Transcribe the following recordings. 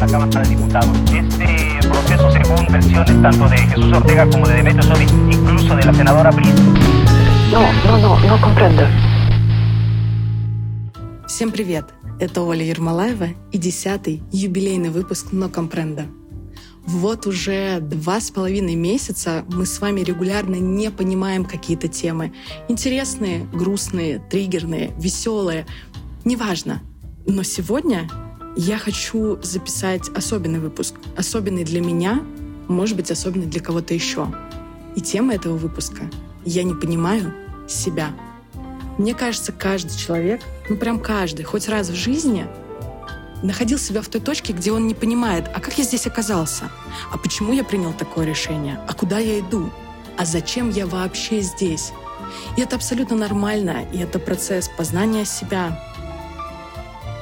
la Cámara de Diputados. Este proceso, según versiones tanto de Jesús Ortega como de Demetrio Sodi, incluso de la senadora Briz. No, no, no, no comprendo. Всем привет! Это Оля Ермолаева и десятый юбилейный выпуск «Но компренда». Вот уже два с половиной месяца мы с вами регулярно не понимаем какие-то темы. Интересные, грустные, триггерные, веселые. Неважно. Но сегодня я хочу записать особенный выпуск. Особенный для меня, может быть, особенный для кого-то еще. И тема этого выпуска «Я не понимаю себя». Мне кажется, каждый человек, ну прям каждый, хоть раз в жизни находил себя в той точке, где он не понимает, а как я здесь оказался? А почему я принял такое решение? А куда я иду? А зачем я вообще здесь? И это абсолютно нормально, и это процесс познания себя.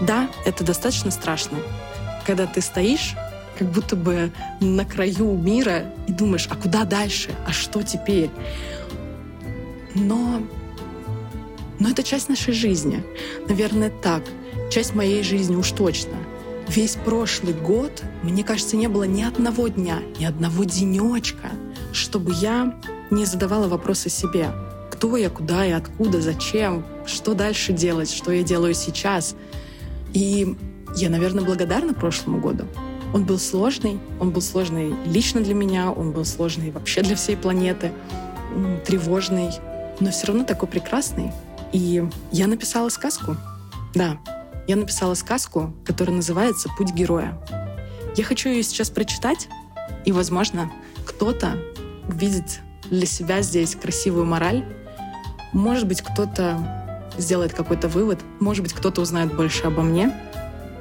Да, это достаточно страшно, когда ты стоишь как будто бы на краю мира и думаешь, а куда дальше? А что теперь? Но но это часть нашей жизни. Наверное, так. Часть моей жизни уж точно. Весь прошлый год, мне кажется, не было ни одного дня, ни одного денечка, чтобы я не задавала вопросы себе. Кто я, куда я, откуда, зачем, что дальше делать, что я делаю сейчас. И я, наверное, благодарна прошлому году. Он был сложный, он был сложный лично для меня, он был сложный вообще для всей планеты, тревожный, но все равно такой прекрасный. И я написала сказку. Да, я написала сказку, которая называется «Путь героя». Я хочу ее сейчас прочитать, и, возможно, кто-то видит для себя здесь красивую мораль. Может быть, кто-то сделает какой-то вывод, может быть, кто-то узнает больше обо мне.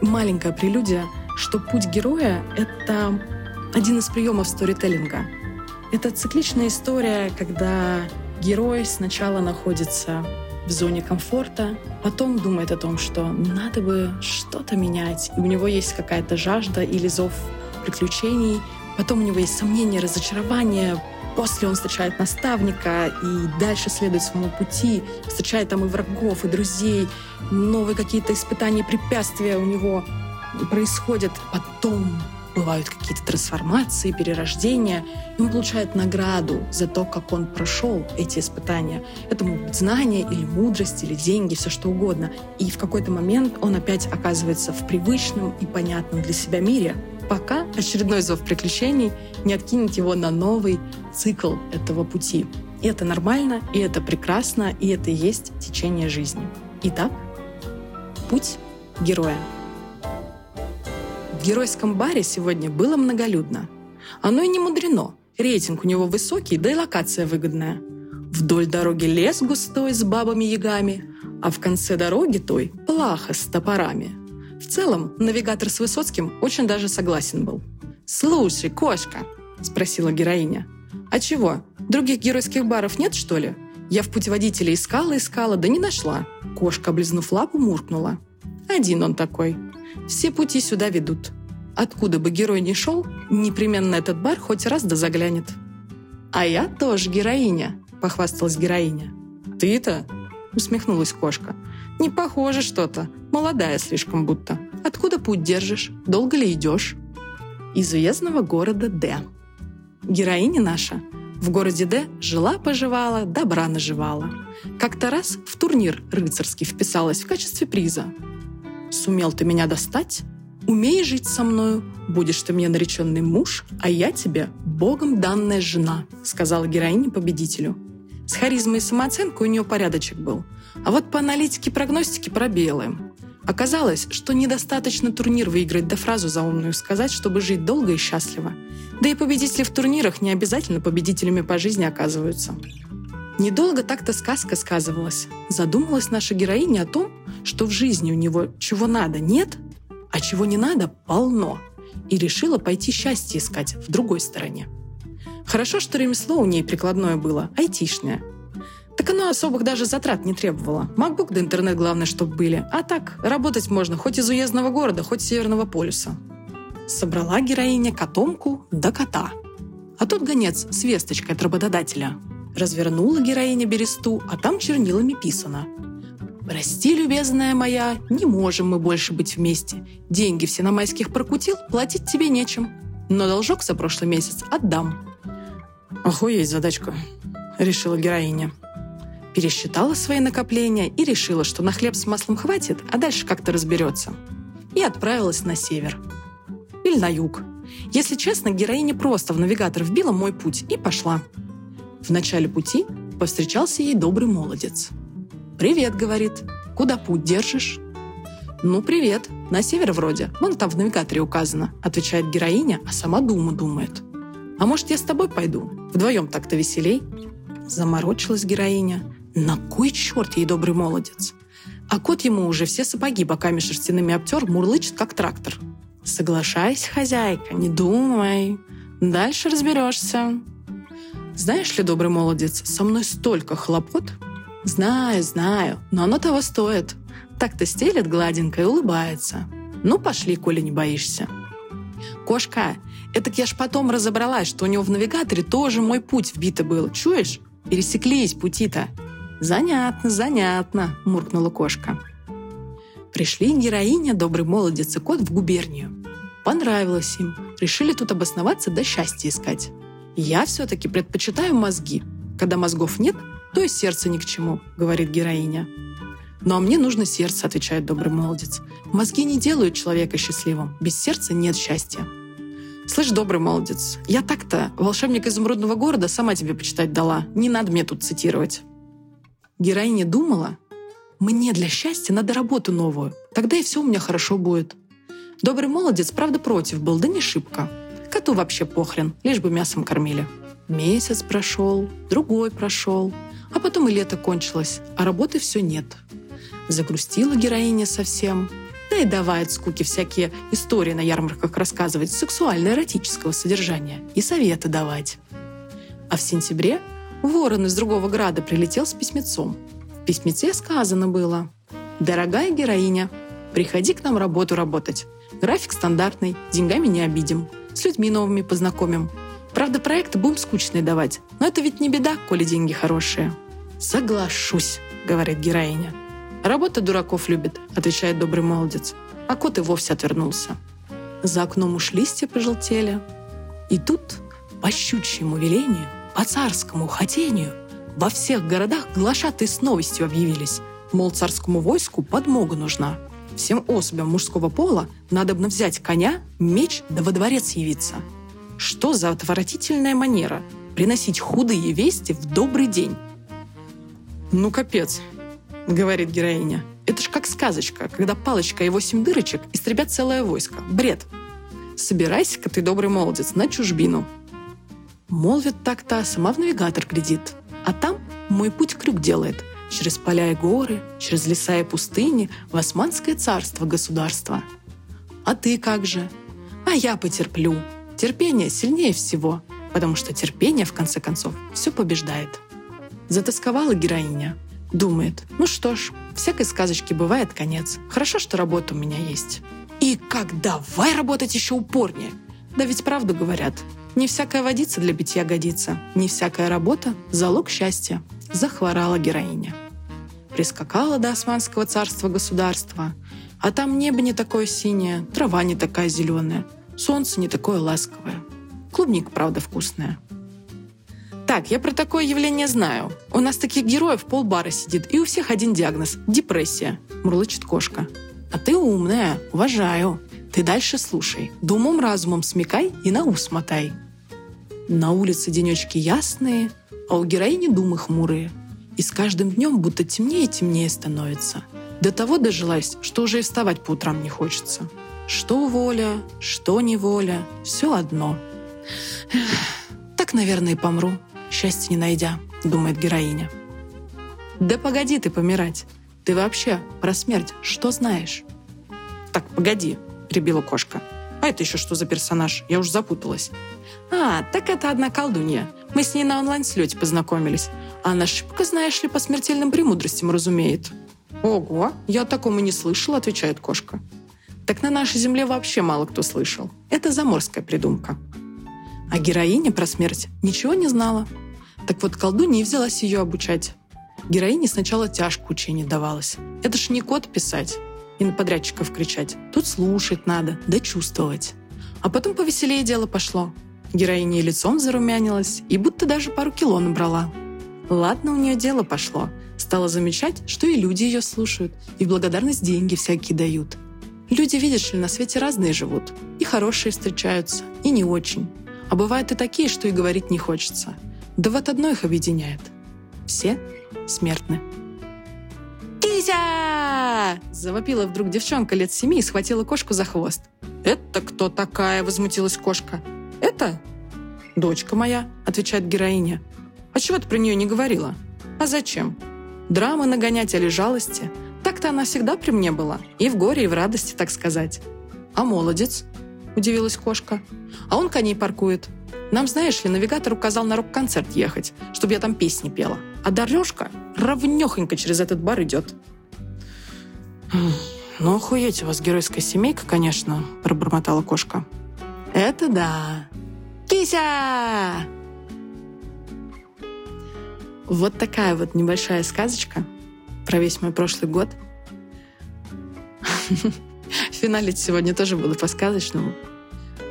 Маленькая прелюдия, что путь героя — это один из приемов сторителлинга. Это цикличная история, когда герой сначала находится в зоне комфорта, потом думает о том, что надо бы что-то менять, и у него есть какая-то жажда или зов приключений, потом у него есть сомнения, разочарование, после он встречает наставника и дальше следует своему пути, встречает там и врагов, и друзей, новые какие-то испытания, препятствия у него происходят, потом бывают какие-то трансформации, перерождения, и он получает награду за то, как он прошел эти испытания. Это могут быть знания или мудрость, или деньги, все что угодно. И в какой-то момент он опять оказывается в привычном и понятном для себя мире, пока очередной зов приключений не откинет его на новый цикл этого пути. И это нормально, и это прекрасно, и это и есть течение жизни. Итак, путь героя. В геройском баре сегодня было многолюдно. Оно и не мудрено. Рейтинг у него высокий, да и локация выгодная. Вдоль дороги лес густой с бабами-ягами, а в конце дороги той – плаха с топорами. В целом, навигатор с Высоцким очень даже согласен был. «Слушай, кошка!» – спросила героиня. «А чего, других геройских баров нет, что ли? Я в путеводителе искала-искала, да не нашла». Кошка, облизнув лапу, муркнула. «Один он такой. Все пути сюда ведут. Откуда бы герой ни шел, непременно этот бар хоть раз да заглянет. «А я тоже героиня», — похвасталась героиня. «Ты-то?» — усмехнулась кошка. «Не похоже что-то. Молодая слишком будто. Откуда путь держишь? Долго ли идешь?» «Из уездного города Д». Героиня наша в городе Д жила-поживала, добра наживала. Как-то раз в турнир рыцарский вписалась в качестве приза. Сумел ты меня достать? Умеешь жить со мною? Будешь ты мне нареченный муж, а я тебе богом данная жена», — сказала героиня победителю. С харизмой и самооценкой у нее порядочек был. А вот по аналитике прогностики пробелы. Оказалось, что недостаточно турнир выиграть да фразу заумную сказать, чтобы жить долго и счастливо. Да и победители в турнирах не обязательно победителями по жизни оказываются. Недолго так-то сказка сказывалась. Задумалась наша героиня о том, что в жизни у него чего надо нет, а чего не надо полно, и решила пойти счастье искать в другой стороне. Хорошо, что ремесло у ней прикладное было, айтишное. Так оно особых даже затрат не требовало. Макбук да интернет главное, чтобы были. А так, работать можно хоть из уездного города, хоть с Северного полюса. Собрала героиня котомку до кота. А тут гонец с весточкой от работодателя. Развернула героиня бересту, а там чернилами писано. Прости, любезная моя, не можем мы больше быть вместе. Деньги все на майских прокутил, платить тебе нечем. Но должок за прошлый месяц отдам. Охуеть задачка, решила героиня. Пересчитала свои накопления и решила, что на хлеб с маслом хватит, а дальше как-то разберется. И отправилась на север. Или на юг. Если честно, героиня просто в навигатор вбила мой путь и пошла. В начале пути повстречался ей добрый молодец. «Привет», — говорит. «Куда путь держишь?» «Ну, привет. На север вроде. Вон там в навигаторе указано», — отвечает героиня, а сама дума думает. «А может, я с тобой пойду? Вдвоем так-то веселей?» Заморочилась героиня. На кой черт ей добрый молодец? А кот ему уже все сапоги боками шерстяными обтер, мурлычет, как трактор. Соглашайся, хозяйка, не думай. Дальше разберешься. Знаешь ли, добрый молодец, со мной столько хлопот. Знаю, знаю, но оно того стоит. Так-то стелет гладенько и улыбается. Ну, пошли, коли не боишься. Кошка, это я ж потом разобралась, что у него в навигаторе тоже мой путь вбито был. Чуешь? Пересеклись пути-то. Занятно, занятно, муркнула кошка. Пришли героиня, добрый молодец и кот в губернию. Понравилось им. Решили тут обосноваться да счастье искать. Я все-таки предпочитаю мозги. Когда мозгов нет, то и сердце ни к чему, говорит героиня. «Ну а мне нужно сердце», — отвечает добрый молодец. «Мозги не делают человека счастливым. Без сердца нет счастья». «Слышь, добрый молодец, я так-то, волшебник изумрудного города, сама тебе почитать дала. Не надо мне тут цитировать». Героиня думала, «Мне для счастья надо работу новую. Тогда и все у меня хорошо будет». Добрый молодец, правда, против был, да не шибко. Коту вообще похрен, лишь бы мясом кормили. Месяц прошел, другой прошел, а потом и лето кончилось, а работы все нет. Загрустила героиня совсем. И давай от скуки всякие истории на ярмарках рассказывать сексуально-эротического содержания и советы давать. А в сентябре ворон из другого града прилетел с письмецом. В письмеце сказано было «Дорогая героиня, приходи к нам работу работать. График стандартный, деньгами не обидим, с людьми новыми познакомим. Правда, проекты будем скучные давать, но это ведь не беда, коли деньги хорошие». «Соглашусь», — говорит героиня. «Работа дураков любит», — отвечает добрый молодец. А кот и вовсе отвернулся. За окном уж листья пожелтели. И тут, по щучьему велению, по царскому хотению, во всех городах глашатые с новостью объявились. Мол, царскому войску подмога нужна. Всем особям мужского пола надо бы взять коня, меч да во дворец явиться. Что за отвратительная манера приносить худые вести в добрый день? «Ну, капец», — говорит героиня. «Это ж как сказочка, когда палочка и восемь дырочек истребят целое войско. Бред! Собирайся-ка ты, добрый молодец, на чужбину». Молвит так-то, сама в навигатор глядит. А там мой путь крюк делает. Через поля и горы, через леса и пустыни в Османское царство государства. А ты как же? А я потерплю. Терпение сильнее всего, потому что терпение, в конце концов, все побеждает. Затасковала героиня. Думает, ну что ж, всякой сказочки бывает конец. Хорошо, что работа у меня есть. И как давай работать еще упорнее. Да ведь правду говорят. Не всякая водица для питья годится. Не всякая работа – залог счастья. Захворала героиня. Прискакала до Османского царства государства. А там небо не такое синее, трава не такая зеленая, солнце не такое ласковое. Клубника, правда, вкусная. Так, я про такое явление знаю. У нас таких героев полбара сидит, и у всех один диагноз – депрессия, мурлычет кошка. А ты умная, уважаю. Ты дальше слушай. Думом разумом смекай и на ус мотай. На улице денечки ясные, а у героини думы хмурые. И с каждым днем будто темнее и темнее становится. До того дожилась, что уже и вставать по утрам не хочется. Что воля, что неволя, все одно. Так, наверное, и помру счастья не найдя, думает героиня. Да погоди ты помирать. Ты вообще про смерть что знаешь? Так, погоди, прибила кошка. А это еще что за персонаж? Я уж запуталась. А, так это одна колдунья. Мы с ней на онлайн-слете познакомились. А она шибко, знаешь ли, по смертельным премудростям разумеет. Ого, я о таком и не слышала, отвечает кошка. Так на нашей земле вообще мало кто слышал. Это заморская придумка. А героиня про смерть ничего не знала. Так вот, колдунья и взялась ее обучать. Героине сначала тяжко учение давалось. Это ж не код писать и на подрядчиков кричать. Тут слушать надо, да чувствовать. А потом повеселее дело пошло. Героиня лицом зарумянилась, и будто даже пару кило набрала. Ладно, у нее дело пошло. Стала замечать, что и люди ее слушают, и в благодарность деньги всякие дают. Люди, видишь ли, на свете разные живут. И хорошие встречаются, и не очень. А бывают и такие, что и говорить не хочется. Да вот одно их объединяет. Все смертны. «Кися!» — завопила вдруг девчонка лет семи и схватила кошку за хвост. «Это кто такая?» — возмутилась кошка. «Это?» «Дочка моя», — отвечает героиня. «А чего ты про нее не говорила?» «А зачем?» «Драмы нагонять или жалости?» Так-то она всегда при мне была. И в горе, и в радости, так сказать. «А молодец?» – удивилась кошка. «А он коней паркует. Нам, знаешь ли, навигатор указал на рок-концерт ехать, чтобы я там песни пела. А дорожка ровнёхонько через этот бар идет». «Ну, охуеть у вас геройская семейка, конечно», – пробормотала кошка. «Это да. Кися!» Вот такая вот небольшая сказочка про весь мой прошлый год. В финале сегодня тоже буду по сказочному.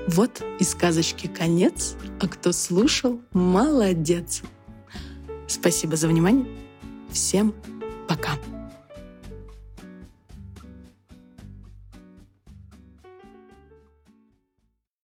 Вот и сказочки конец, а кто слушал, молодец. Спасибо за внимание. Всем пока.